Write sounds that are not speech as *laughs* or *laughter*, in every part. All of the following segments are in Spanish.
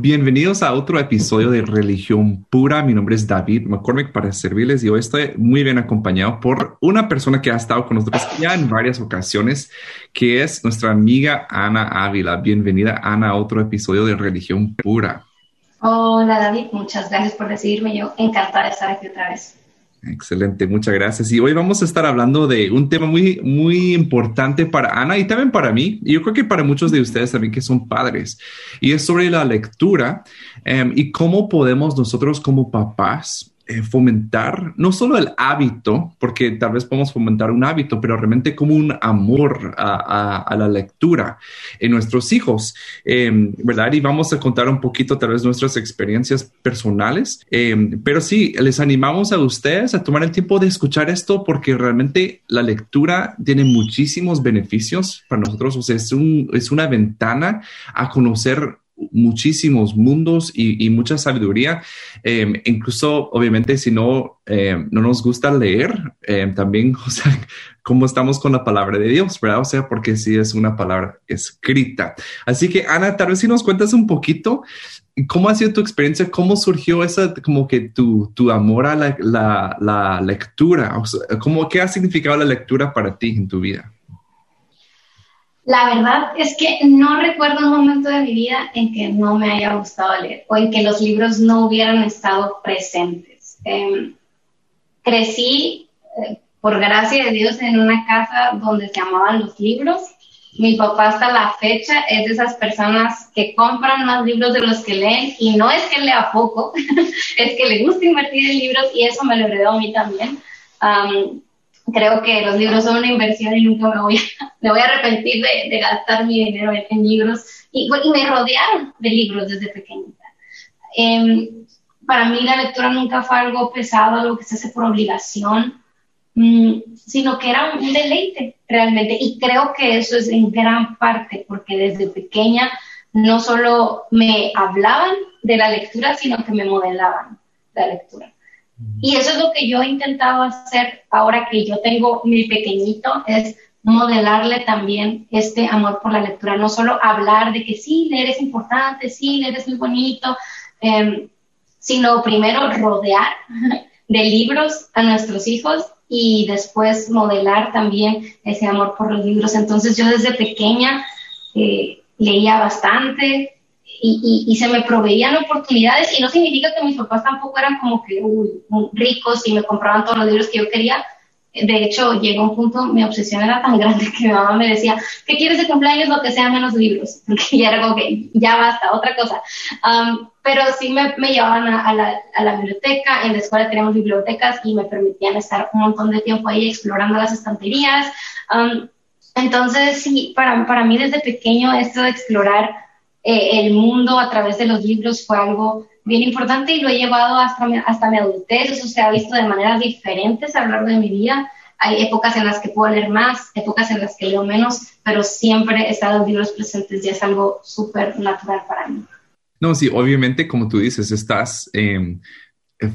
Bienvenidos a otro episodio de Religión Pura. Mi nombre es David McCormick para servirles y hoy estoy muy bien acompañado por una persona que ha estado con nosotros ya en varias ocasiones, que es nuestra amiga Ana Ávila. Bienvenida, Ana, a otro episodio de Religión Pura. Hola David, muchas gracias por recibirme. Yo encantada de estar aquí otra vez. Excelente, muchas gracias. Y hoy vamos a estar hablando de un tema muy, muy importante para Ana y también para mí. Y yo creo que para muchos de ustedes también que son padres. Y es sobre la lectura em, y cómo podemos nosotros como papás eh, fomentar no solo el hábito, porque tal vez podemos fomentar un hábito, pero realmente como un amor a, la lectura en nuestros hijos, em, ¿verdad? Y vamos a contar un poquito tal vez nuestras experiencias personales, em, pero sí, les animamos a ustedes a tomar el tiempo de escuchar esto porque realmente la lectura tiene muchísimos beneficios para nosotros, o sea, es una ventana a conocer muchísimos mundos y, mucha sabiduría. Em, incluso, obviamente, si no, em, no nos gusta leer, em, también, *laughs* o sea, cómo estamos con la palabra de Dios, ¿verdad? O sea, porque sí es una palabra escrita. Así que, Ana, tal vez si nos cuentas un poquito, ¿cómo ha sido tu experiencia? ¿Cómo surgió esa, como que tu, tu amor a la, la, la lectura? O sea, ¿cómo, ¿Qué ha significado la lectura para ti en tu vida? La verdad es que no recuerdo un momento de mi vida en que no me haya gustado leer o en que los libros no hubieran estado presentes. Em, crecí, eh, por gracia de Dios, en una casa donde se amaban los libros. Mi papá hasta la fecha es de esas personas que compran más libros de los que leen y no es que lea poco, *laughs* es que le gusta invertir en libros y eso me lo heredó a mí también creo que los libros son una inversión y nunca me voy a, *laughs* arrepentir de, gastar mi dinero en, libros. Y, y, me rodearon de libros desde pequeñita. Em, para mí la lectura nunca fue algo pesado, algo que se hace por obligación, mm, sino que era un deleite realmente. Y creo que eso es en gran parte porque desde pequeña no solo me hablaban de la lectura, sino que me modelaban la lectura. Y eso es lo que yo he intentado hacer ahora que yo tengo mi pequeñito, es modelarle también este amor por la lectura, no solo hablar de que sí, leer es importante, sí, leer es muy bonito, em, sino primero rodear *laughs* de libros a nuestros hijos y después modelar también ese amor por los libros. Entonces yo desde pequeña eh, leía bastante, y, se me proveían oportunidades y no significa que mis papás tampoco eran como que ricos y me compraban todos los libros que yo quería. De hecho, llegó un punto, mi obsesión era tan *laughs* grande que mi mamá me decía, ¿qué quieres de cumpleaños? Lo que sea menos libros, *laughs* porque ya era como que ya basta, otra cosa. Um, pero sí me, me llevaban a, la, a, la, biblioteca, en la escuela teníamos bibliotecas y me permitían estar un montón de tiempo ahí explorando las estanterías. Um, entonces, sí, para, para mí desde pequeño esto de explorar eh, el mundo a través de los libros fue algo bien importante y lo he llevado hasta hasta mi adultez. Eso se ha visto de maneras diferentes a lo largo de mi vida. Hay épocas en las que puedo leer más, épocas en las que leo menos, pero siempre están los libros presentes y es algo súper natural para mí. No, sí, obviamente, como tú dices, estás em,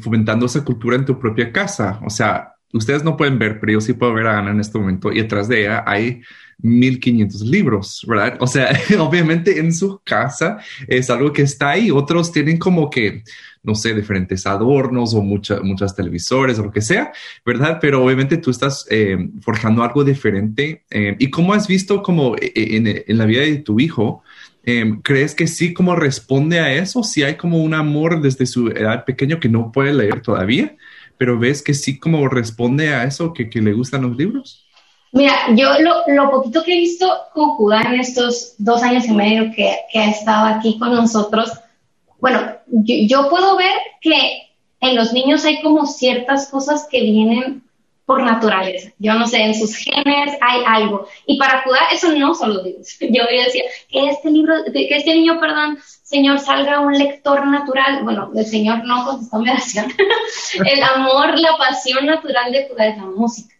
fomentando esa cultura en tu propia casa. O sea, ustedes no pueden ver, pero yo sí puedo ver a Ana en este momento y detrás de ella hay 1500 libros, ¿verdad? O sea, *laughs* obviamente en su casa es algo que está ahí. Otros tienen como que, no sé, diferentes adornos o muchas muchas televisores o lo que sea, ¿verdad? Pero obviamente tú estás eh, forjando algo diferente. Eh, ¿Y cómo has visto como eh, en, en, la vida de tu hijo? ¿Crees que sí como responde a eso? Si hay como un amor desde su edad pequeño que no puede leer todavía, pero ves que sí como responde a eso, que, que le gustan los libros? Mira, yo lo, lo, poquito que he visto Judá en estos dos años y medio que, que ha estado aquí con nosotros, bueno, yo, puedo ver que en los niños hay como ciertas cosas que vienen por naturaleza. Yo no sé, en sus genes hay algo. Y para Judá eso no solo digo. *laughs* Yo decía, que este libro, que este niño, perdón, Señor, salga un lector natural. Bueno, el Señor no contestó *laughs* mi oración. el amor, la pasión natural de Judá es la música.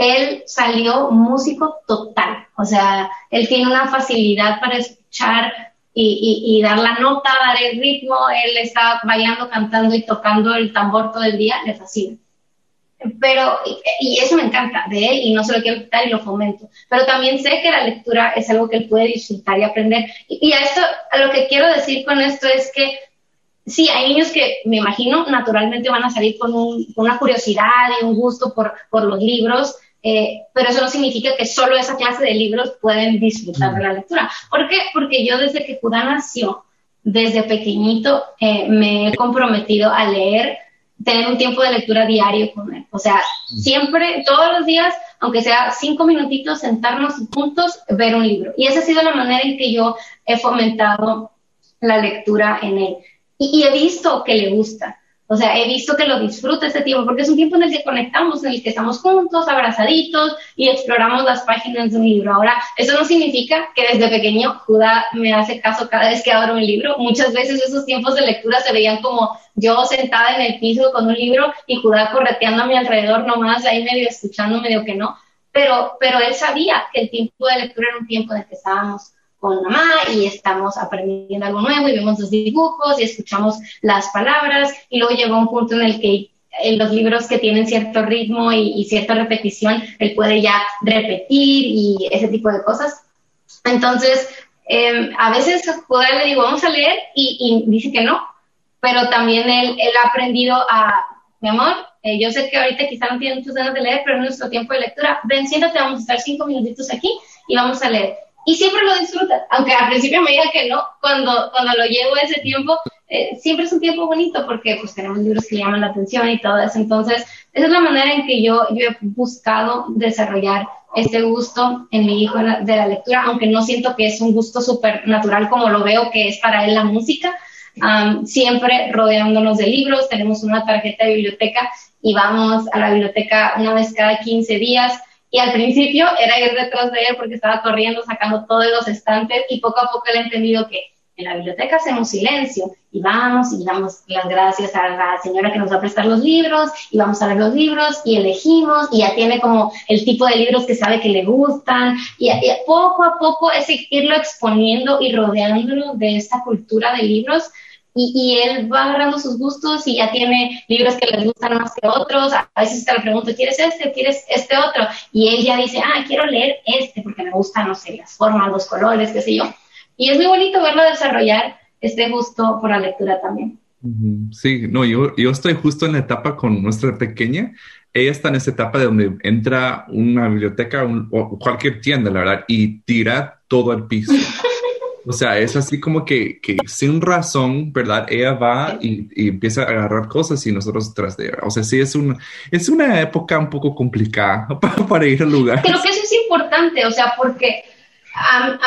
Él salió músico total. O sea, él tiene una facilidad para escuchar y, y, dar la nota, dar el ritmo. Él está bailando, cantando y tocando el tambor todo el día. Le fascina pero, y, eso me encanta de él y no se lo quiero quitar y lo fomento, pero también sé que la lectura es algo que él puede disfrutar y aprender. Y, a esto, a lo que quiero decir con esto es que sí, hay niños que me imagino naturalmente van a salir con, una curiosidad y un gusto por, por los libros, eh, pero eso no significa que solo esa clase de libros pueden disfrutar de la lectura. ¿Por qué? Porque yo desde que Judá nació, desde pequeñito, eh, me he comprometido a leer tener un tiempo de lectura diario con él. O sea, siempre, todos los días, aunque sea cinco minutitos, sentarnos juntos, ver un libro. Y esa ha sido la manera en que yo he fomentado la lectura en él. Y, y he visto que le gusta. O sea, he visto que lo disfruta este tiempo, porque es un tiempo en el que conectamos, en el que estamos juntos, abrazaditos y exploramos las páginas de un libro. Ahora, eso no significa que desde pequeño Judá me hace caso cada vez que abro un libro. Muchas veces esos tiempos de lectura se veían como yo sentada en el piso con un libro y Judá correteando a mi alrededor nomás, ahí medio escuchando, medio que no. Pero, pero él sabía que el tiempo de lectura era un tiempo en el que estábamos con mamá y estamos aprendiendo algo nuevo y vemos los dibujos y escuchamos las palabras y luego llegó un punto en el que en los libros que tienen cierto ritmo y, cierta repetición, él puede ya repetir y ese tipo de cosas. Entonces, em, a veces a le digo, vamos a leer y, dice que no, pero también él, él ha aprendido a, mi amor, eh, yo sé que ahorita quizá no tiene muchas ganas de leer, pero en nuestro tiempo de lectura, ven, siéntate, vamos a estar cinco minutitos aquí y vamos a leer y siempre lo disfruta, aunque al principio me diga que no, cuando, cuando lo llevo ese tiempo, eh, siempre es un tiempo bonito porque pues tenemos libros que llaman la atención y todo eso, entonces esa es la manera en que yo, yo he buscado desarrollar este gusto en mi hijo de la lectura, aunque no siento que es un gusto súper natural como lo veo que es para él la música, siempre rodeándonos de libros, tenemos una tarjeta de biblioteca y vamos a la biblioteca una vez cada 15 días, y al principio era ir detrás de él porque estaba corriendo, sacando todos los estantes y poco a poco él ha entendido que en la biblioteca hacemos silencio y vamos y damos las gracias a la señora que nos va a prestar los libros y vamos a ver los libros y elegimos y ya tiene como el tipo de libros que sabe que le gustan y, y poco a poco es irlo exponiendo y rodeándolo de esta cultura de libros y, él va agarrando sus gustos y ya tiene libros que les gustan más que otros. A veces te le pregunto, ¿quieres este quieres este otro? Y él ya dice, ah, quiero leer este porque me gustan, no sé, las formas, los colores, qué sé yo. Y es muy bonito verlo desarrollar este gusto por la lectura también. Sí, no, yo, yo estoy justo en la etapa con nuestra pequeña. Ella está en esa etapa de donde entra una biblioteca o cualquier tienda, la verdad, y tira todo el piso. O sea, es así como que, que sin razón, ¿verdad? Ella va y, empieza a agarrar cosas y nosotros tras de ella. O sea, sí es, un, es una época un poco complicada *laughs* para, ir al lugar. Creo que eso es importante, o sea, porque a,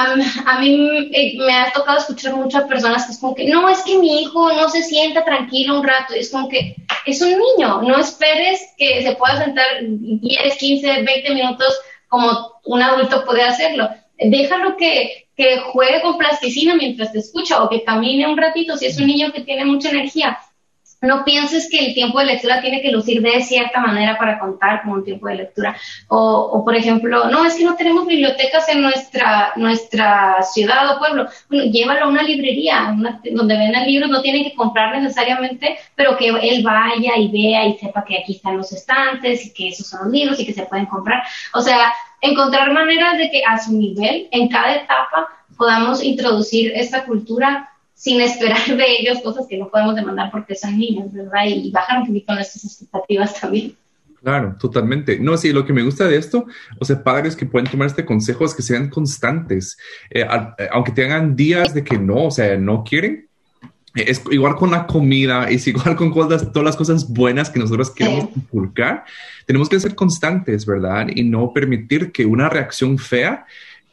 a, mí eh, me ha tocado escuchar muchas personas que es como que, no, es que mi hijo no se sienta tranquilo un rato. Y es como que es un niño, no esperes que se pueda sentar 10, 15, 20 minutos como un adulto puede hacerlo. Déjalo que, que juegue con plasticina mientras te escucha o que camine un ratito si es un niño que tiene mucha energía. No pienses que el tiempo de lectura tiene que lucir de cierta manera para contar como un tiempo de lectura. O, o por ejemplo, no, es que no tenemos bibliotecas en nuestra, nuestra ciudad o pueblo. Bueno, llévalo a una librería donde venden libros, no tiene que comprar necesariamente, pero que él vaya y vea y sepa que aquí están los estantes y que esos son los libros y que se pueden comprar. O sea, encontrar maneras de que a su nivel, en cada etapa, podamos introducir esta cultura sin esperar de ellos cosas que no podemos demandar porque son niños, ¿verdad? Y bajar un poquito nuestras expectativas también. Claro, totalmente. No, sí, lo que me gusta de esto, o sea, padres que pueden tomar este consejo es que sean constantes, eh, eh, aunque tengan días de que no, o sea, no quieren, es igual con la comida, *laughs* es igual con todas, todas las cosas buenas que nosotros queremos inculcar. Tenemos que ser constantes, ¿verdad? Y no permitir que una reacción fea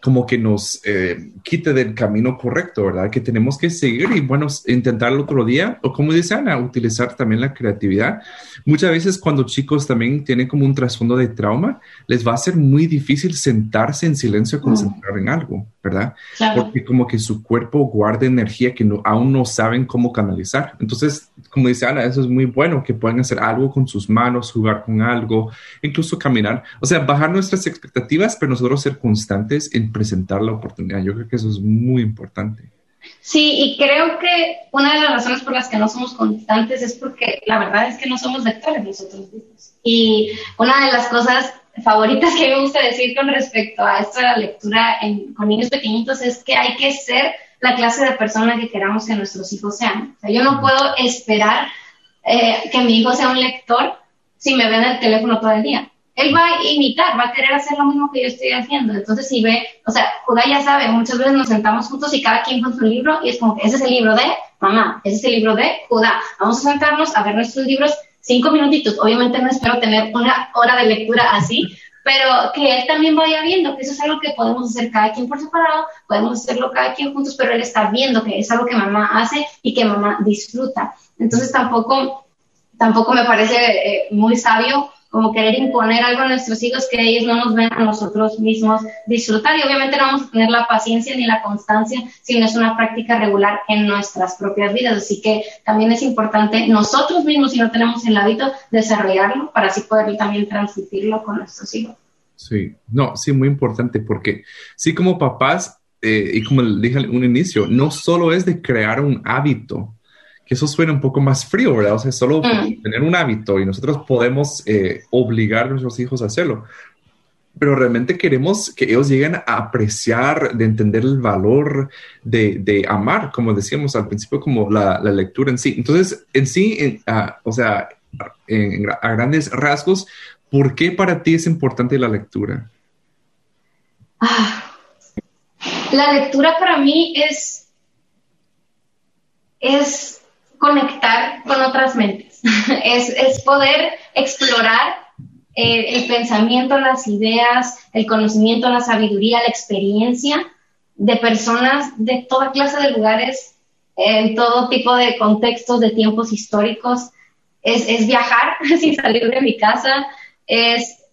como que nos eh, quite del camino correcto, ¿verdad? Que tenemos que seguir y, bueno, intentar el otro día, o como dice Ana, utilizar también la creatividad. Muchas veces cuando chicos también tienen como un trasfondo de trauma, les va a ser muy difícil sentarse en silencio a concentrar en algo, ¿verdad? Porque como que su cuerpo guarda energía que no, aún no saben cómo canalizar. Entonces, como dice Ana, eso es muy bueno, que puedan hacer algo con sus manos, jugar con algo, incluso caminar. O sea, bajar nuestras expectativas, pero nosotros ser constantes en presentar la oportunidad. Yo creo que eso es muy importante. Sí, y creo que una de las razones por las que no somos constantes es porque la verdad es que no somos lectores nosotros mismos. Y una de las cosas favoritas que me gusta decir con respecto a esto de la lectura con niños pequeñitos es que hay que ser la clase de persona que queramos que nuestros hijos sean. O sea, yo no puedo esperar eh, que mi hijo sea un lector si me ve en el teléfono todo el día él va a imitar, va a querer hacer lo mismo que yo estoy haciendo. Entonces, si ve, o sea, Judá ya sabe, muchas veces nos sentamos juntos y cada quien con su libro y es como que ese es el libro de mamá, ese es el libro de Judá. Vamos a sentarnos a ver nuestros libros cinco minutitos. Obviamente no espero tener una hora de lectura así, pero que él también vaya viendo que eso es algo que podemos hacer cada quien por separado, podemos hacerlo cada quien juntos, pero él está viendo que es algo que mamá hace y que mamá disfruta. Entonces tampoco, tampoco me parece eh, muy sabio como querer imponer algo a nuestros hijos que ellos no nos ven a nosotros mismos disfrutar y obviamente no vamos a tener la paciencia ni la constancia si no es una práctica regular en nuestras propias vidas. Así que también es importante nosotros mismos, si no tenemos el hábito, desarrollarlo para así poder también transmitirlo con nuestros hijos. Sí, no, sí, muy importante porque sí como papás, eh, y como dije al un inicio, no solo es de crear un hábito, que eso suena un poco más frío, ¿verdad? O sea, solo mm. tener un hábito y nosotros podemos eh, obligar a nuestros hijos a hacerlo. Pero realmente queremos que ellos lleguen a apreciar, de entender el valor de, amar, como decíamos al principio, como la, lectura en sí. Entonces, en sí, ah, o sea, a grandes rasgos, ¿por qué para ti es importante la lectura? Ah, la lectura para mí es, es conectar con otras mentes, *laughs* es, poder explorar eh, el pensamiento, las ideas, el conocimiento, la sabiduría, la experiencia de personas de toda clase de lugares, en todo tipo de contextos, de tiempos históricos. Es, viajar *laughs* sin salir de mi casa, es,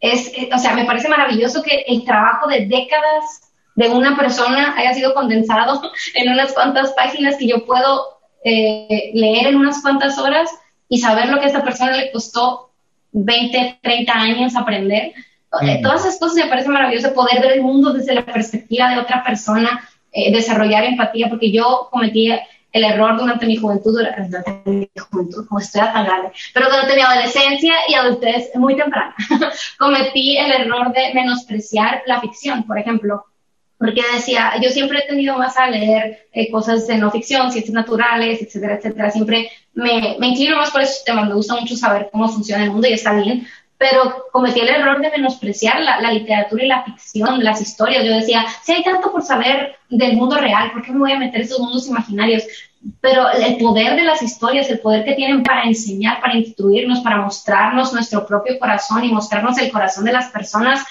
es, o sea, me parece maravilloso que el trabajo de décadas de una persona haya sido condensado *laughs* en unas cuantas páginas que yo puedo eh, leer en unas cuantas horas y saber lo que a esta persona le costó 20, 30 años aprender. Eh, todas esas cosas me parece maravilloso, poder ver el mundo desde la perspectiva de otra persona, eh, desarrollar empatía, porque yo cometí el error durante mi juventud, durante mi juventud, como estoy tan grande, pero durante mi adolescencia y adultez muy temprana, *laughs* cometí el error de menospreciar la ficción, por ejemplo porque decía, yo siempre he tenido más a leer eh, cosas de no ficción, ciencias naturales, etcétera, etcétera. Siempre me, me inclino más por esos temas, me gusta mucho saber cómo funciona el mundo y está bien, pero cometí el error de menospreciar la, la, literatura y la ficción, las historias. Yo decía, si hay tanto por saber del mundo real, ¿por qué me voy a meter esos mundos imaginarios? Pero el poder de las historias, el poder que tienen para enseñar, para instruirnos, para mostrarnos nuestro propio corazón y mostrarnos el corazón de las personas,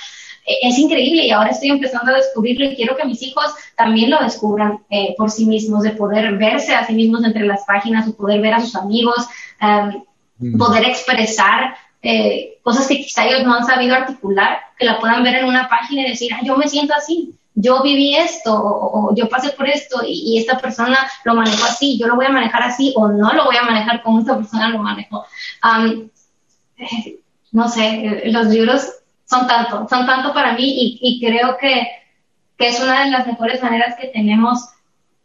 es increíble y ahora estoy empezando a descubrirlo y quiero que mis hijos también lo descubran eh, por sí mismos, de poder verse a sí mismos entre las páginas, o poder ver a sus amigos, em, mm. poder expresar eh, cosas que quizá ellos no han sabido articular, que la puedan ver en una página y decir, yo me siento así, yo viví esto o, yo pasé por esto y, esta persona lo manejó así, yo lo voy a manejar así o no lo voy a manejar como esta persona lo manejó. Eh, no sé, los libros son tanto, son tanto para mí y, creo que, es una de las mejores maneras que tenemos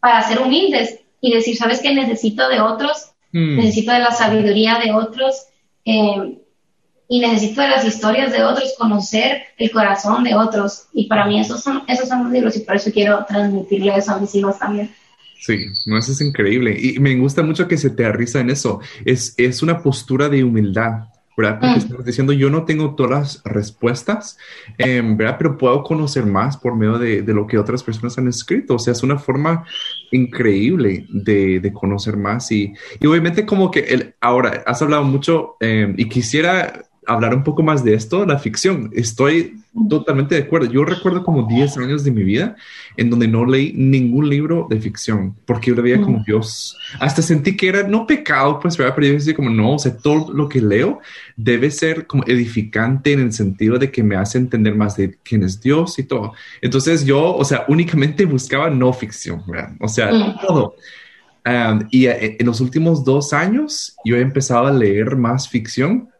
para ser humildes y decir, ¿sabes qué? Necesito de otros, hmm. necesito de la sabiduría de otros eh, y necesito de las historias de otros, conocer el corazón de otros. Y para mí esos son, esos son los libros y por eso quiero transmitirle eso a mis hijos también. Sí, no, eso es increíble. Y me gusta mucho que se te arriza en eso. Es, es una postura de humildad. ¿Verdad? Porque mm. estamos diciendo, yo no tengo todas las respuestas, em, ¿verdad? Pero puedo conocer más por medio de, de, lo que otras personas han escrito. O sea, es una forma increíble de, de conocer más. Y, y, obviamente como que el, ahora has hablado mucho em, y quisiera hablar un poco más de esto, la ficción. Estoy totalmente de acuerdo. Yo recuerdo como 10 años de mi vida en donde no leí ningún libro de ficción porque yo lo veía como Dios. Hasta sentí que era no pecado, pues, pero yo decía como no, o sea, todo lo que leo debe ser como edificante en el sentido de que me hace entender más de quién es Dios y todo. Entonces yo, o sea, únicamente buscaba no ficción, ¿verdad? O sea, todo. y eh, en los últimos dos años yo he empezado a leer más ficción ah,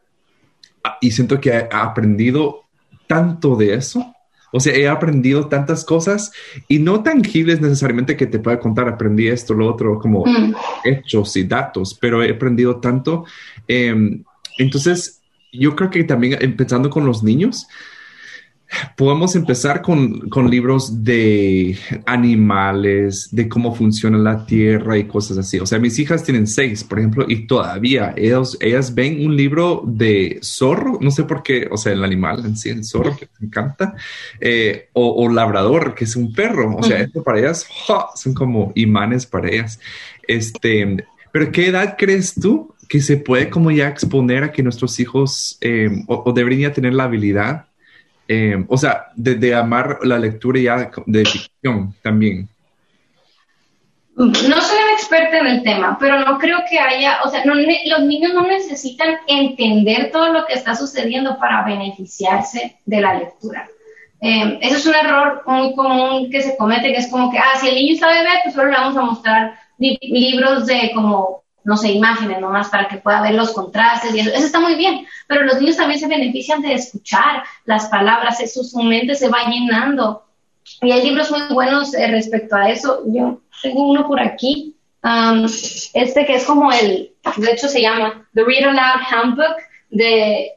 y siento que he aprendido tanto de eso. O sea, he aprendido tantas cosas y no tangibles necesariamente que te pueda contar, aprendí esto, lo otro, como mm. hechos y datos, pero he aprendido tanto. Em, entonces, yo creo que también empezando con los niños, Podemos empezar con, con, libros de animales, de cómo funciona la tierra y cosas así. O sea, mis hijas tienen seis, por ejemplo, y todavía ellos, ellas ven un libro de zorro, no sé por qué, o sea, el animal en sí, el zorro, que me encanta, eh, o, labrador, que es un perro. O sea, esto para ellas son como imanes para ellas. Este, pero ¿qué edad crees tú que se puede como ya exponer a que nuestros hijos eh, o, o deberían tener la habilidad eh, o sea, de, amar la lectura ya de ficción también. No soy una experta en el tema, pero no creo que haya, o sea, los niños no necesitan entender todo lo que está sucediendo para beneficiarse de la lectura. Eh, eso es un error muy común que se comete, que es como que, ah, si el niño está bebé, pues solo le vamos a mostrar libros de como no sé, imágenes nomás para que pueda ver los contrastes y eso, eso está muy bien, pero los niños también se benefician de escuchar las palabras, eso, su mente se va llenando. Y hay libros muy buenos eh, respecto a eso. Yo tengo uno por aquí, um, este que es como el, de hecho se llama The Read Aloud Handbook de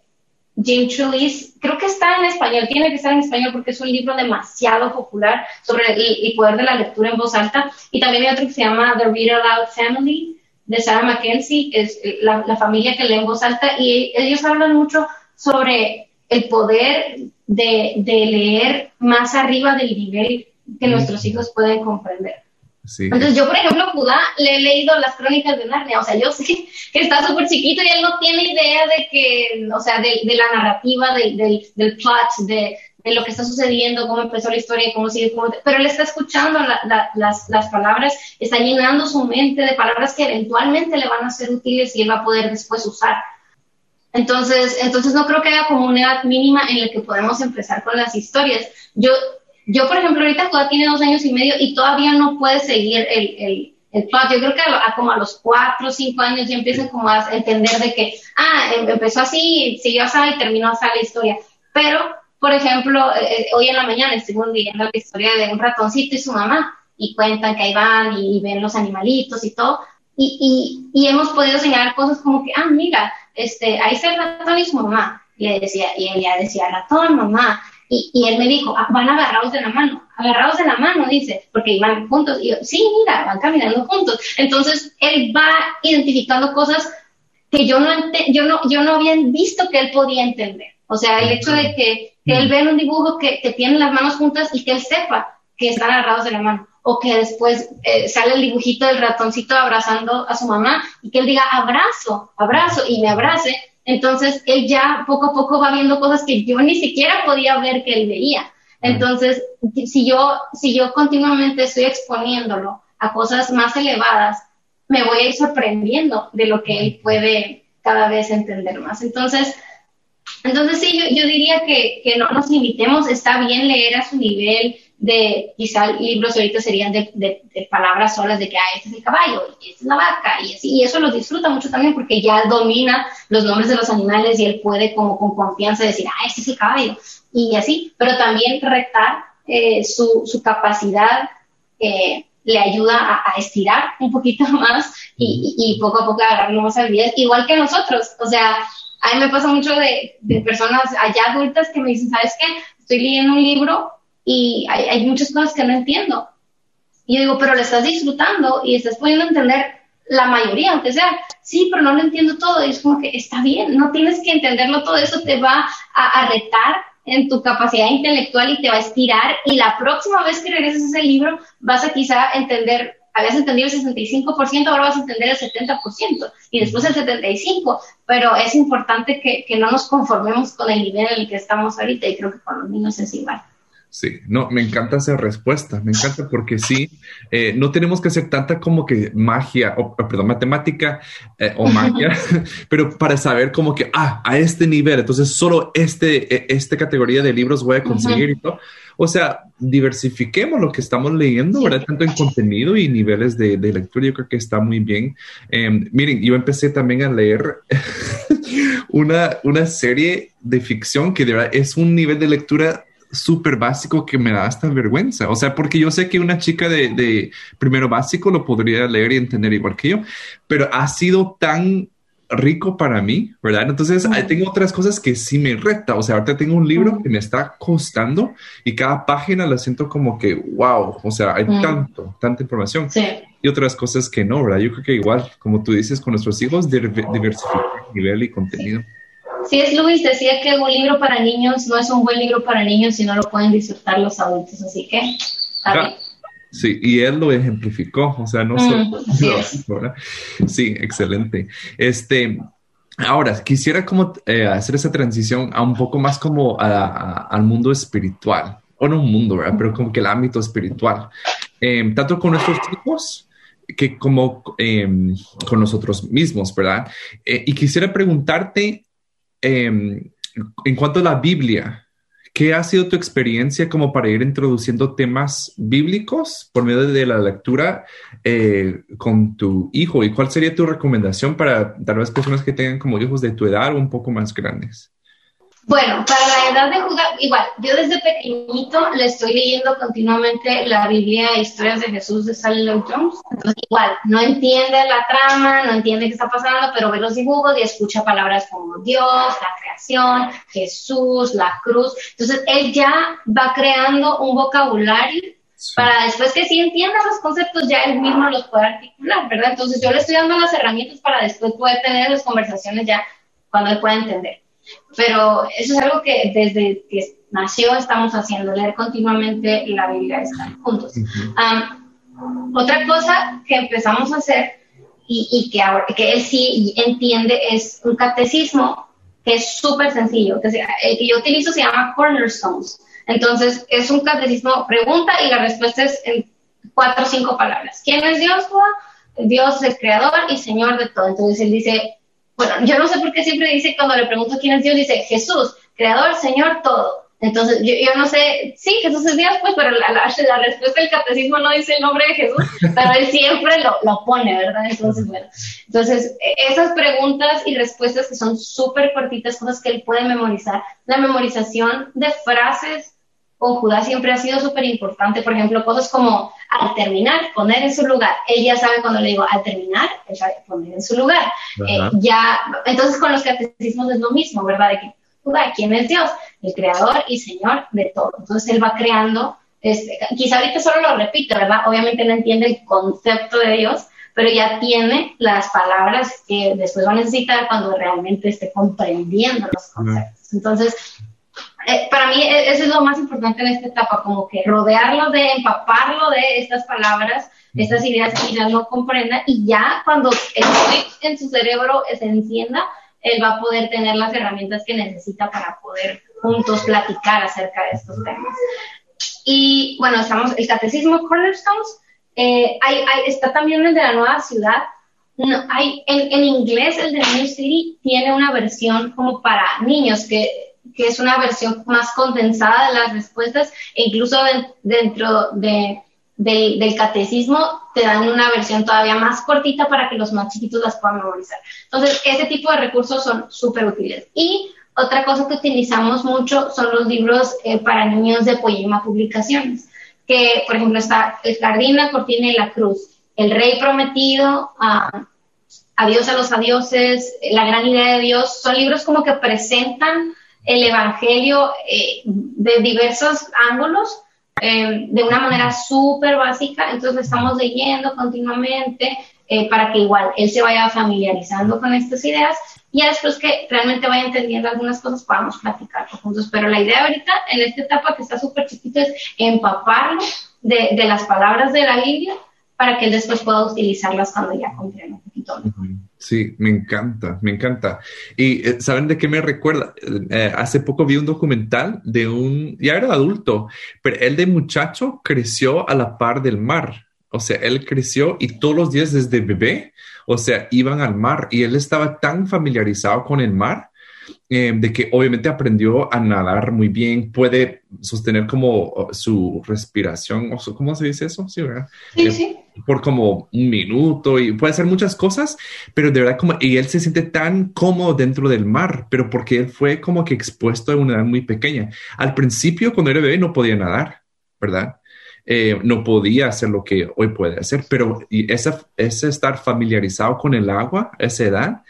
Jim Chulis. Creo que está en español, tiene que estar en español porque es un libro demasiado popular sobre el, poder de la lectura en voz alta. Y también hay otro que se llama The Read Aloud Family de Sarah Mackenzie, es la, familia que lee en voz alta, y ellos hablan mucho sobre el poder de, leer más arriba del nivel que nuestros hijos pueden comprender. Entonces yo, por ejemplo, Judá, le he leído las crónicas de Narnia, o sea, yo sé que está súper chiquito y él no tiene idea de que, o sea, de, la narrativa, del, del plot, de, de lo que está sucediendo, cómo empezó la historia, cómo sigue, cómo pero él está escuchando las, las, palabras, está llenando su mente de palabras que eventualmente le van a ser útiles y él va a poder después usar. Entonces, entonces no creo que haya como una edad mínima en la que podemos empezar con las historias. Yo, yo por ejemplo, ahorita todavía tiene dos años y medio y todavía no puede seguir el, el, el plot. Yo creo que a, como a los cuatro o cinco años ya empiezan como a entender de que, ah, em, empezó así, siguió así y terminó así la historia. Pero por ejemplo, eh, eh, hoy en la mañana estuve leyendo la historia de un ratoncito y su mamá y cuentan que ahí van y, ven los animalitos y todo. Y, y, hemos podido señalar cosas como que, ah, mira, este, ahí está el ratón y su mamá. Y, decía, y ella decía, ratón, mamá. Y, y, él me dijo, ah, van agarrados de la mano, agarrados de la mano, dice, porque iban juntos. Y yo, sí, mira, van caminando juntos. Entonces, él va identificando cosas que yo no, yo no, yo no había visto que él podía entender. O sea, el hecho de que que él vea un dibujo que, que tienen las manos juntas y que él sepa que están agarrados de la mano. O que después eh, sale el dibujito del ratoncito abrazando a su mamá y que él diga abrazo, abrazo y me abrace. Entonces él ya poco a poco va viendo cosas que yo ni siquiera podía ver que él veía. Entonces, si yo, si yo continuamente estoy exponiéndolo a cosas más elevadas, me voy a ir sorprendiendo de lo que él puede cada vez entender más. Entonces, entonces sí, yo, diría que, no nos limitemos, está bien leer a su nivel de, quizá libros ahorita serían de, palabras solas de que, ah, este es el caballo, y esta es la vaca, y así, y eso lo disfruta mucho también porque ya domina los nombres de los animales y él puede como con confianza decir, ah, este es el caballo, y así, pero también retar eh, su, su, capacidad eh, le ayuda a, estirar un poquito *laughs* más y, y, poco a poco agarrar nuevas habilidades, igual que nosotros, o sea, a mí me pasa mucho de, personas allá adultas que me dicen, ¿sabes qué? Estoy leyendo un libro y hay, hay, muchas cosas que no entiendo. Y yo digo, pero lo estás disfrutando y estás pudiendo entender la mayoría, aunque sea, sí, pero no lo entiendo todo. Y es como que está bien, no tienes que entenderlo todo, eso te va a, a retar en tu capacidad intelectual y te va a estirar. Y la próxima vez que regreses a ese libro, vas a quizá entender habías entendido el 65%, ahora vas a entender el 70% y después el 75%, pero es importante que, que no nos conformemos con el nivel en el que estamos ahorita y creo que con los niños es igual. Sí, no, me encanta esa respuesta, me encanta porque sí, eh, no tenemos que hacer tanta como que magia, o perdón, matemática eh, o magia, *laughs* *laughs* pero para saber como que, ah, a este nivel, entonces solo este, e, esta categoría de libros voy a conseguir y todo. O sea, diversifiquemos lo que estamos leyendo, ¿verdad? Tanto en contenido y niveles de, lectura, yo creo que está muy bien. Em, miren, yo empecé también a leer *laughs* una, una serie de ficción que de verdad es un nivel de lectura súper básico que me da hasta vergüenza. O sea, porque yo sé que una chica de, primero básico lo podría leer y entender igual que yo, pero ha sido tan rico para mí, ¿verdad? Entonces, tengo otras cosas que sí me reta. O sea, ahorita tengo un libro que me está costando y cada página la siento como que, wow, o sea, hay tanto, tanta información. Y otras cosas que no, ¿verdad? Yo creo que igual, como tú dices, con nuestros hijos, diversificar nivel y contenido. Sí, es Luis decía que un libro para niños no es un buen libro para niños si no lo pueden disfrutar los adultos, así que ah, Sí, y él lo ejemplificó, o sea, no solo... *laughs* sí, excelente. Este, ahora, quisiera como eh, hacer esa transición a un poco más como al mundo espiritual, o no un mundo, ¿verdad? Pero como que el ámbito espiritual. Em, tanto con nuestros hijos que como em, con nosotros mismos, ¿verdad? Eh, y quisiera preguntarte Em, en cuanto a la Biblia, ¿qué ha sido tu experiencia como para ir introduciendo temas bíblicos por medio de la lectura eh, con tu hijo? ¿Y cuál sería tu recomendación para tal vez personas que tengan como hijos de tu edad o un poco más grandes? Bueno, para la edad de jugar, igual, yo desde pequeñito le estoy leyendo continuamente la Biblia e historias de Jesús de Sally Lloyd Jones. Entonces, igual, no entiende la trama, no entiende qué está pasando, pero ve los dibujos y escucha palabras como Dios, la creación, Jesús, la cruz. Entonces, él ya va creando un vocabulario para después que sí entienda los conceptos, ya él mismo los pueda articular, ¿verdad? Entonces, yo le estoy dando las herramientas para después poder tener las conversaciones ya cuando él pueda entender. Pero eso es algo que desde que nació estamos haciendo, leer continuamente la Biblia, estar juntos. otra cosa que empezamos a hacer y, que, ahora, que él sí entiende es un catecismo que es súper sencillo. Que el que yo utilizo se llama Cornerstones. Entonces, es un catecismo, pregunta y la respuesta es en cuatro o cinco palabras. ¿Quién es Dios? Dios es creador y Señor de todo. Entonces, él dice, bueno, yo no sé por qué siempre dice, cuando le pregunto quién es Dios, dice Jesús, creador, Señor, todo. Entonces, yo, yo no sé, sí, Jesús es Dios, pues, pero la, la, la, respuesta del catecismo no dice el nombre de Jesús, pero él siempre lo, lo pone, ¿verdad? Entonces, bueno, entonces, e, esas preguntas y respuestas que son súper cortitas, cosas que él puede memorizar, la memorización de frases con Judá siempre ha sido súper importante. Por ejemplo, cosas como al terminar, poner en su lugar. Él ya sabe cuando le digo al terminar, él sabe poner en su lugar. Eh, ya, entonces con los catecismos es lo mismo, ¿verdad? De que Judá, ¿quién es Dios? El creador y Señor de todo. Entonces él va creando, este, quizá ahorita solo lo repite, ¿verdad? Obviamente no entiende el concepto de Dios, pero ya tiene las palabras que después va a necesitar cuando realmente esté comprendiendo los conceptos. Entonces, eh, para mí e, eso es lo más importante en esta etapa, como que rodearlo de, empaparlo de estas palabras, estas ideas que ya no comprenda y ya cuando el switch en su cerebro se encienda, él va a poder tener las herramientas que necesita para poder juntos platicar acerca de estos temas. Y bueno, estamos, el catecismo Cornerstones, eh, hay, está también el de la nueva ciudad. No, hay, en, en inglés el de New City tiene una versión como para niños que que es una versión más condensada de las respuestas e incluso dentro de, del catecismo te dan una versión todavía más cortita para que los más chiquitos las puedan memorizar. Entonces, ese tipo de recursos son súper útiles. Y otra cosa que utilizamos mucho son los libros eh, para niños de Poema Publicaciones, que por ejemplo está El Jardín, la Cortina y la Cruz, El Rey Prometido, uh, Adiós a los Adioses, La Gran Idea de Dios, son libros como que presentan el Evangelio eh, de diversos ángulos, eh, de una manera súper básica, entonces estamos leyendo continuamente eh, para que igual él se vaya familiarizando con estas ideas y después que realmente vaya entendiendo algunas cosas podamos platicar juntos. Pero la idea ahorita, en esta etapa que está súper chiquito, es empaparlo de, las palabras de la Biblia para que él después pueda utilizarlas cuando ya comprenda un poquito Sí, me encanta, me encanta. Y eh, ¿saben de qué me recuerda? Eh, hace poco vi un documental de un, ya era adulto, pero él de muchacho creció a la par del mar. O sea, él creció y todos los días desde bebé, o sea, iban al mar y él estaba tan familiarizado con el mar eh, de que obviamente aprendió a nadar muy bien, puede sostener como oh, su respiración, o ¿cómo se dice eso? Sí, ¿verdad? Sí, eh, sí. Por como un minuto y puede hacer muchas cosas, pero de verdad como, y él se siente tan cómodo dentro del mar, pero porque él fue como que expuesto a una edad muy pequeña. Al principio, cuando era bebé, no podía nadar, ¿verdad? Eh, no podía hacer lo que hoy puede hacer, pero y esa, ese estar familiarizado con el agua, esa edad,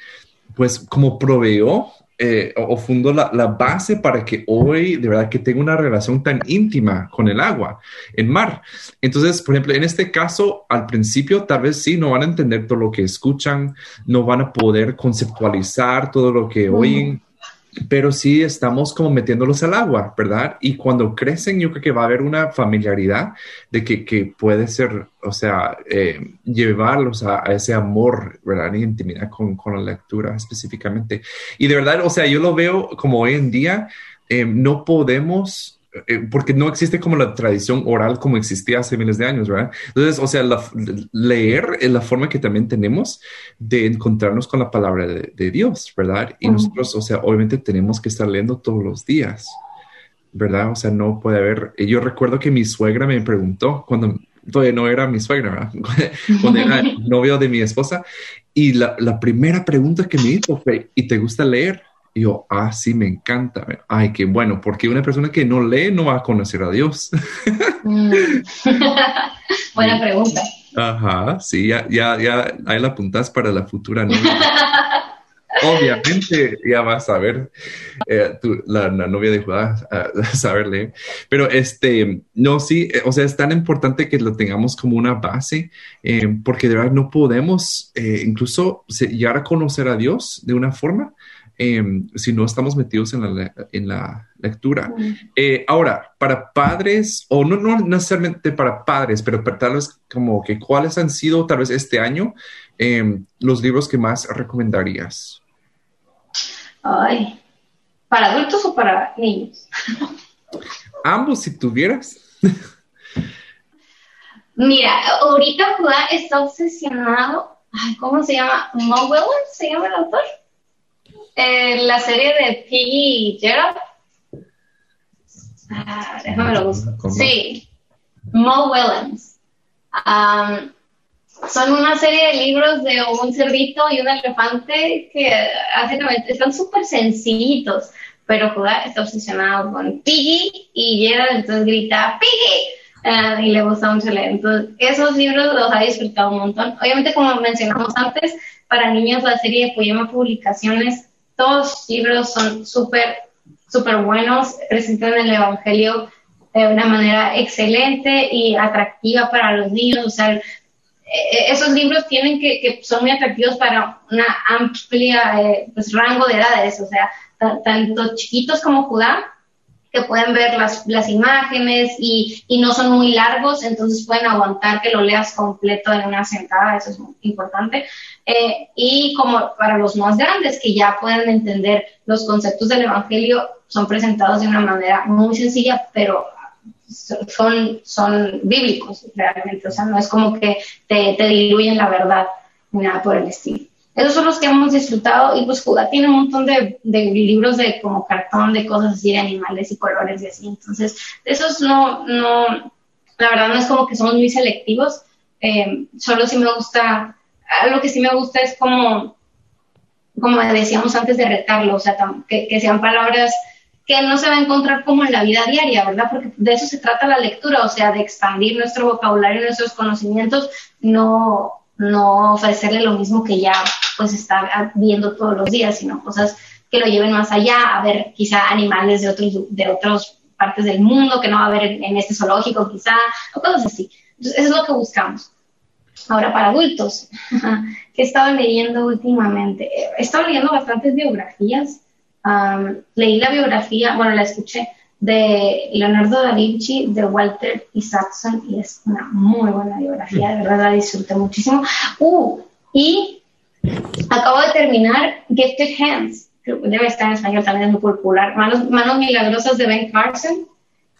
pues como proveó eh, o, fundó la, base para que hoy de verdad que tenga una relación tan íntima con el agua, el mar. Entonces, por ejemplo, en este caso, al principio tal vez sí, no van a entender todo lo que escuchan, no van a poder conceptualizar todo lo que oyen pero sí estamos como metiéndolos al agua, ¿verdad? Y cuando crecen, yo creo que va a haber una familiaridad de que, que puede ser, o sea, eh, llevarlos a, ese amor, ¿verdad? Y intimidad con, con, la lectura específicamente. Y de verdad, o sea, yo lo veo como hoy en día, eh, no podemos eh, porque no existe como la tradición oral como existía hace miles de años, ¿verdad? Entonces, o sea, leer es la forma que también tenemos de encontrarnos con la palabra de, Dios, ¿verdad? Y nosotros, o sea, obviamente tenemos que estar leyendo todos los días, ¿verdad? O sea, no puede haber, yo recuerdo que mi suegra me preguntó cuando todavía no era mi suegra, ¿verdad? *laughs* cuando era novio de mi esposa, y la, la primera pregunta que me hizo fue, ¿y te gusta leer? Y yo, ah, sí, me encanta. Ay, qué bueno, porque una persona que no lee no va a conocer a Dios. Mm. *laughs* Buena pregunta. Ajá, sí, ya, ya, ya, ahí la apuntas para la futura novia. *laughs* Obviamente ya vas a ver eh, la, novia de Judá a, saber leer. Pero este, no, sí, eh, o sea, es tan importante que lo tengamos como una base, eh, porque de verdad no podemos incluso llegar a conocer a Dios de una forma Em, si no estamos metidos en la, en la lectura. Eh, ahora, para padres, o no, no necesariamente para padres, pero para tal vez como que cuáles han sido tal vez este año em, los libros que más recomendarías. Ay, ¿para adultos o para niños? *laughs* Ambos, si tuvieras. *laughs* Mira, ahorita Judá está obsesionado. ¿Cómo se llama? ¿Mo ¿Se llama el autor? Eh, la serie de Piggy y Gerald. Ah, déjame lo busco. Sí, Mo Willems. son una serie de libros de un cerdito y un elefante que básicamente están súper sencillitos, pero Judá está obsesionado con Piggy y Gerald entonces grita Piggy ah, y le gusta mucho leer. Entonces, esos libros los ha disfrutado un montón. Obviamente, como mencionamos antes, para niños la serie de Poema Publicaciones todos libros son súper, súper buenos, presentan el Evangelio de una manera excelente y atractiva para los niños. O sea, e, e, esos libros tienen que, que son muy atractivos para una amplia eh, pues, rango de edades, o sea, tanto chiquitos como Judá, que pueden ver las, las imágenes y, y, no son muy largos, entonces pueden aguantar que lo leas completo en una sentada, eso es muy importante. Eh, y como para los más grandes que ya pueden entender los conceptos del Evangelio, son presentados de una manera muy sencilla, pero son, son bíblicos realmente, o sea, no es como que te, te diluyen la verdad, ni nada por el estilo. Esos son los que hemos disfrutado y pues Judá tiene un montón de, de, libros de como cartón, de cosas así, de animales y colores y así. Entonces, esos no, no, la verdad no es como que somos muy selectivos, eh, solo si me gusta algo que sí me gusta es como, como decíamos antes de retarlo, o sea, que, sean palabras que no se va a encontrar como en la vida diaria, ¿verdad? Porque de eso se trata la lectura, o sea, de expandir nuestro vocabulario, nuestros conocimientos, no, no ofrecerle lo mismo que ya pues está viendo todos los días, sino cosas que lo lleven más allá, a ver quizá animales de otros de otras partes del mundo que no va a haber en, en este zoológico quizá, o cosas así. Entonces, eso es lo que buscamos. Ahora, para adultos, *laughs* ¿qué he estado leyendo últimamente? He estado leyendo bastantes biografías. leí la biografía, bueno, la escuché, de Leonardo da Vinci, de Walter Isaacson, y es una muy buena biografía, de verdad la disfruté muchísimo. Uh, y acabo de terminar Gifted Hands, debe estar en español también, es muy popular, Manos, Manos Milagrosas de Ben Carson.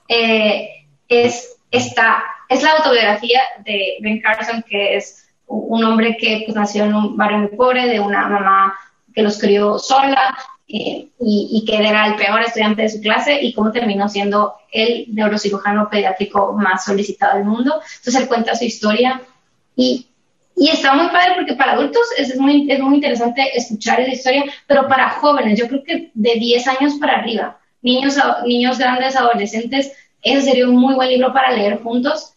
Eh, es, esta, es la autobiografía de Ben Carson, que es un hombre que pues, nació en un barrio muy pobre, de una mamá que los crió sola, eh, y, que era el peor estudiante de su clase y cómo terminó siendo el neurocirujano pediátrico más solicitado del mundo. Entonces él cuenta su historia y, y está muy padre porque para adultos es muy, es muy interesante escuchar esa historia, pero para jóvenes, yo creo que de 10 años para arriba, niños, niños grandes, adolescentes, ese sería un muy buen libro para leer juntos.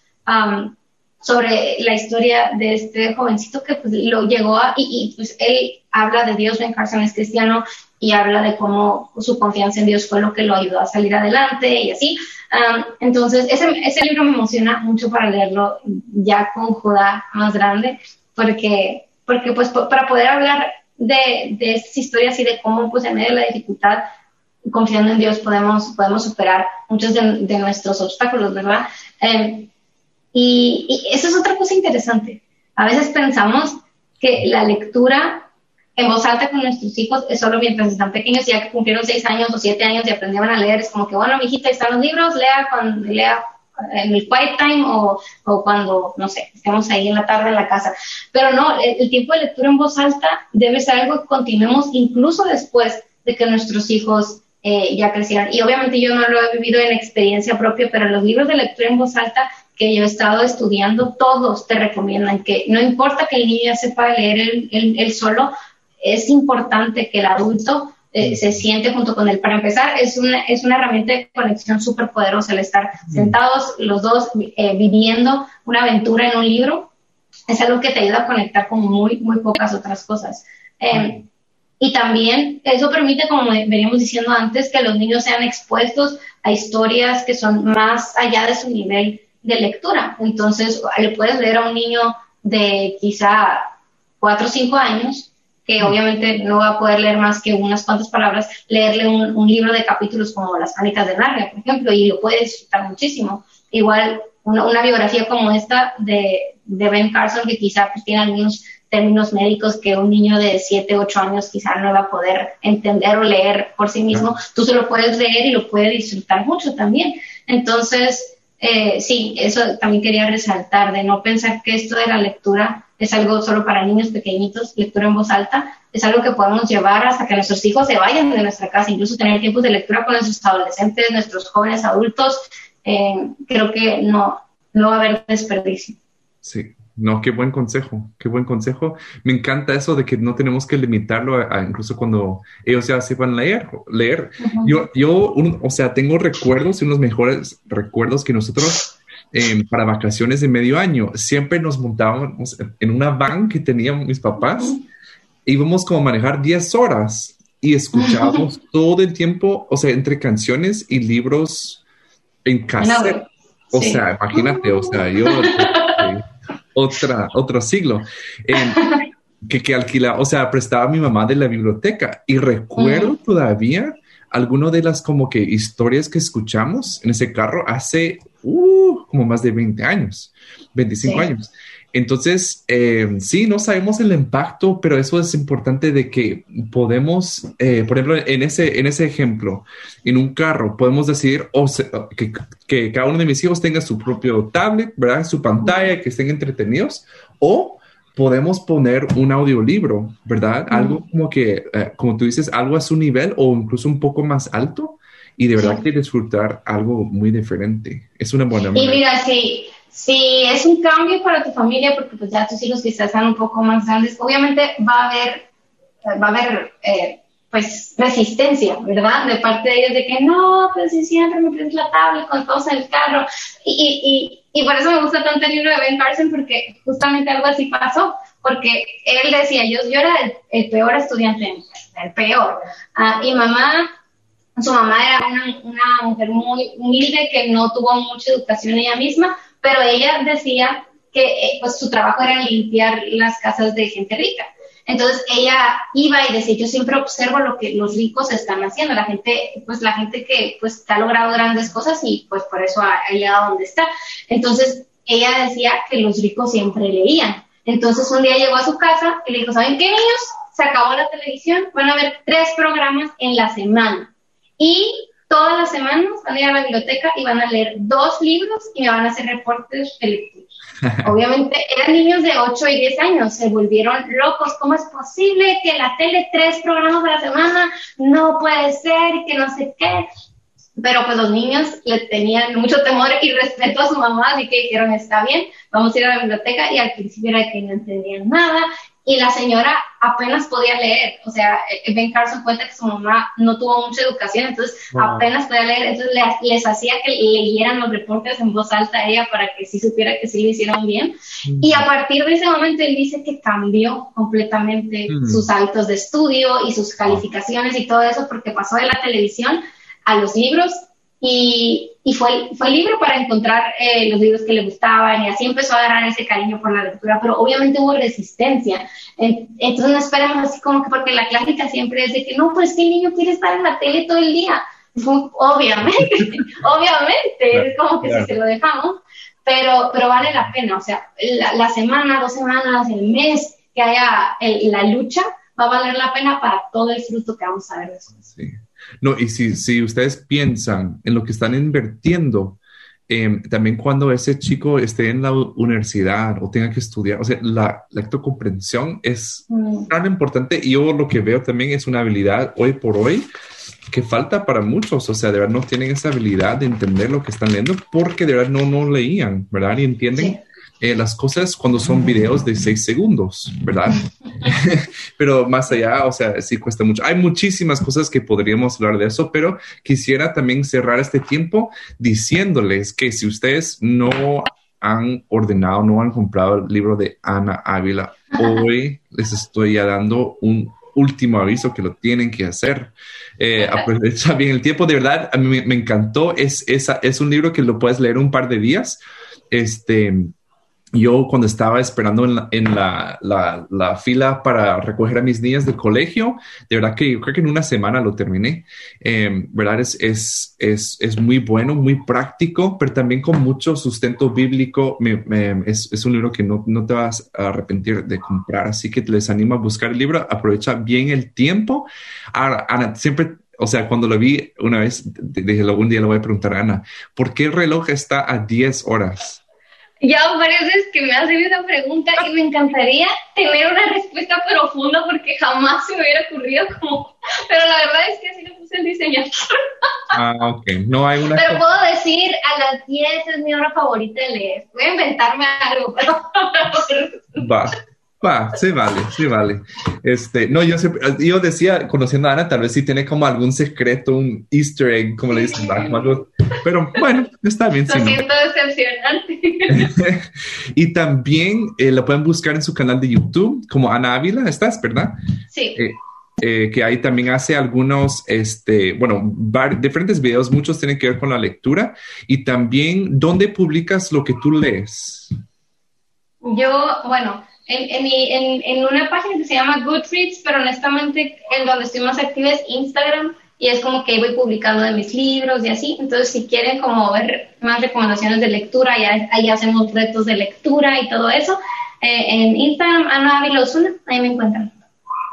Sobre la historia de este jovencito que pues, lo llegó a, y, y, pues él habla de Dios, Ben Carson es cristiano y habla de cómo su confianza en Dios fue lo que lo ayudó a salir adelante y así. entonces, ese, ese, libro me emociona mucho para leerlo ya con Judá más grande, porque, porque pues para poder hablar de, de estas historias y de cómo pues en medio de la dificultad, confiando en Dios, podemos, podemos superar muchos de, de nuestros obstáculos, ¿verdad? Em, y, y eso es otra cosa interesante. A veces pensamos que la lectura en voz alta con nuestros hijos es solo mientras están pequeños, ya que cumplieron seis años o siete años y aprendieron a leer, es como que, bueno, mi hijita, están los libros, lea, cuando, lea en el quiet time o, o, cuando, no sé, estemos ahí en la tarde en la casa. Pero no, el, tiempo de lectura en voz alta debe ser algo que continuemos incluso después de que nuestros hijos eh, ya crecieran. Y obviamente yo no lo he vivido en experiencia propia, pero los libros de lectura en voz alta que yo he estado estudiando, todos te recomiendan que no importa que el niño ya sepa leer él solo, es importante que el adulto eh, se siente junto con él. Para empezar, es una, es una herramienta de conexión súper poderosa el estar sentados los dos eh, viviendo una aventura en un libro. Es algo que te ayuda a conectar con muy, muy pocas otras cosas. Em, y también eso permite, como veníamos diciendo antes, que los niños sean expuestos a historias que son más allá de su nivel de lectura. Entonces, le puedes leer a un niño de quizá cuatro o cinco años que obviamente no va a poder leer más que unas cuantas palabras, leerle un, libro de capítulos como Las Crónicas de Narnia, por ejemplo, y lo puede disfrutar muchísimo. Igual una, biografía como esta de, de, Ben Carson, que quizá pues, tiene algunos términos médicos que un niño de 7, 8 años quizá no va a poder entender o leer por sí mismo, tú se lo puedes leer y lo puedes disfrutar mucho también. Entonces, eh, sí, eso también quería resaltar, de no pensar que esto de la lectura es algo solo para niños pequeñitos, lectura en voz alta, es algo que podemos llevar hasta que nuestros hijos se vayan de nuestra casa, incluso tener tiempos de lectura con nuestros adolescentes, nuestros jóvenes adultos, eh, creo que no, no va a haber desperdicio. Sí, no, qué buen consejo, qué buen consejo. Me encanta eso de que no tenemos que limitarlo a, incluso cuando ellos ya sepan leer. leer. Yo, yo o sea, tengo recuerdos y unos mejores recuerdos que nosotros Em, para vacaciones de medio año. Siempre nos montábamos en una van que tenían mis papás. Íbamos como a manejar 10 horas y escuchábamos *laughs* todo el tiempo, o sea, entre canciones y libros en casa. O sea, imagínate, o sea, yo, *laughs* *laughs* otra, otro siglo. Em, *laughs* que, que alquila, o sea, prestaba a mi mamá de la biblioteca y recuerdo todavía algunas de las como que historias que escuchamos en ese carro hace uh, como más de 20 años, 25 años. Entonces, eh, sí, no sabemos el impacto, pero eso es importante de que podemos, eh, por ejemplo, en ese, en ese ejemplo, en un carro, podemos decir que, que, cada uno de mis hijos tenga su propio tablet, ¿verdad? Su pantalla, que estén entretenidos, o podemos poner un audiolibro, ¿verdad? Algo como que, eh, como tú dices, algo a su nivel o incluso un poco más alto y de verdad que disfrutar algo muy diferente. Es una buena manera. Y mira, sí, sí, es un cambio para tu familia porque pues ya tus hijos quizás sean un poco más grandes, obviamente va a haber, va a haber eh, pues resistencia, ¿verdad? De parte de ellos de que no, pues si siempre me prendes la tablet con todos en el carro. Y, y, y, por eso me gusta tanto el libro de Ben Carson, porque justamente algo así pasó, porque él decía, yo, yo era el, peor estudiante, el peor. Ah, y mamá, su mamá era una, una mujer muy humilde que no tuvo mucha educación ella misma, pero ella decía que eh, pues su trabajo era limpiar las casas de gente rica. Entonces ella iba y decía, yo siempre observo lo que los ricos están haciendo, la gente, pues la gente que pues ha logrado grandes cosas y pues por eso ha, llegado donde está. Entonces ella decía que los ricos siempre leían. Entonces un día llegó a su casa y le dijo, ¿saben qué niños? Se acabó la televisión, van a ver tres programas en la semana. Y todas las semanas van a ir a la biblioteca y van a leer dos libros y me van a hacer reportes de lectura. *laughs* Obviamente eran niños de 8 y 10 años, se volvieron locos. ¿Cómo es posible que la tele tres programas a la semana no puede ser que no sé qué? Pero pues los niños le tenían mucho temor y respeto a su mamá, así que dijeron, está bien, vamos a ir a la biblioteca y al principio era que no entendían nada y la señora apenas podía leer, o sea, eh, Ben Carson cuenta que su mamá no tuvo mucha educación, entonces apenas podía leer, entonces les, hacía que leyeran los reportes en voz alta a ella para que sí supiera que sí lo hicieron bien. Y a partir de ese momento él dice que cambió completamente sus hábitos de estudio y sus calificaciones y todo eso porque pasó de la televisión a los libros y, y fue, fue libre para encontrar eh, los libros que le gustaban y así empezó a agarrar ese cariño por la lectura, pero obviamente hubo resistencia. Entonces no esperemos así como que, porque la clásica siempre es de que no, pues que el niño quiere estar en la tele todo el día. obviamente, *laughs* obviamente, es como que si se lo dejamos, pero, pero vale la pena, o sea, la, semana, dos semanas, el mes que haya la lucha, va a valer la pena para todo el fruto que vamos a ver después. Sí. No, y si, si ustedes piensan en lo que están invirtiendo, em, también cuando ese chico esté en la universidad o tenga que estudiar, o sea, la lectocomprensión es mm. tan importante y yo lo que veo también es una habilidad hoy por hoy que falta para muchos, o sea, de verdad no tienen esa habilidad de entender lo que están leyendo porque de verdad no, no leían, ¿verdad? Y entienden eh, las cosas cuando son videos de seis segundos, ¿verdad? *laughs* *laughs* pero más allá, o sea, sí cuesta mucho. Hay muchísimas cosas que podríamos hablar de eso, pero quisiera también cerrar este tiempo diciéndoles que si ustedes no han ordenado, no han comprado el libro de Ana Ávila, hoy les estoy ya dando un último aviso que lo tienen que hacer. Eh, aprovecha bien el tiempo, de verdad, a mí me, encantó. Es, esa, es un libro que lo puedes leer un par de días. Este, yo cuando estaba esperando en, la, fila para recoger a mis niñas del colegio, de verdad que yo creo que en una semana lo terminé. Eh, ¿Verdad? Es, es, es, muy bueno, muy práctico, pero también con mucho sustento bíblico. es, un libro que no, te vas a arrepentir de comprar, así que les animo a buscar el libro. Aprovecha bien el tiempo. Ahora, Ana, siempre o sea, cuando lo vi una vez, dije, un día le voy a preguntar a Ana, ¿por qué el reloj está a 10 horas? Ya varias veces que me has hecho esa pregunta y me encantaría tener una respuesta profunda porque jamás se me hubiera ocurrido como... Pero la verdad es que así lo puse el diseñador. Ah, ok. No hay una... Pero puedo decir, a las 10 es mi hora favorita de leer. Voy a inventarme algo, pero... Va. Va, sí vale, sí vale. Este, no, yo, yo decía, conociendo a Ana, tal vez sí tiene como algún secreto, un easter egg, como le dicen, pero bueno, está bien. Lo siento decepcionante. *laughs* y también eh, la pueden buscar en su canal de YouTube, como Ana Ávila, ¿estás, verdad? Sí. Eh, eh, que ahí también hace algunos, este, bueno, diferentes videos, muchos tienen que ver con la lectura y también, ¿dónde publicas lo que tú lees? Yo, bueno, en, en, en, una página que se llama Goodreads, pero honestamente en donde estoy más activa es Instagram y es como que voy publicando de mis libros y así. Entonces, si quieren como ver más recomendaciones de lectura, ahí hacemos retos de lectura y todo eso. Eh, en Instagram, Ana Ávila ahí me encuentran.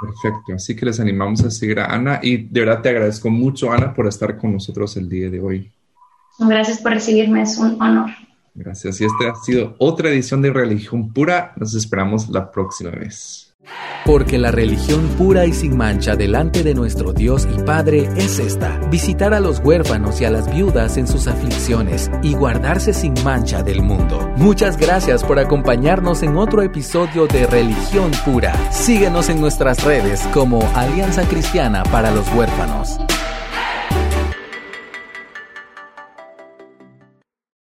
Perfecto, así que les animamos a seguir a Ana y de verdad te agradezco mucho, Ana, por estar con nosotros el día de hoy. Gracias por recibirme, es un honor. Gracias. Y esta ha sido otra edición de Religión Pura. Nos esperamos la próxima vez. Porque la religión pura y sin mancha delante de nuestro Dios y Padre es esta, visitar a los huérfanos y a las viudas en sus aflicciones y guardarse sin mancha del mundo. Muchas gracias por acompañarnos en otro episodio de Religión Pura. Síguenos en nuestras redes como Alianza Cristiana para los Huérfanos.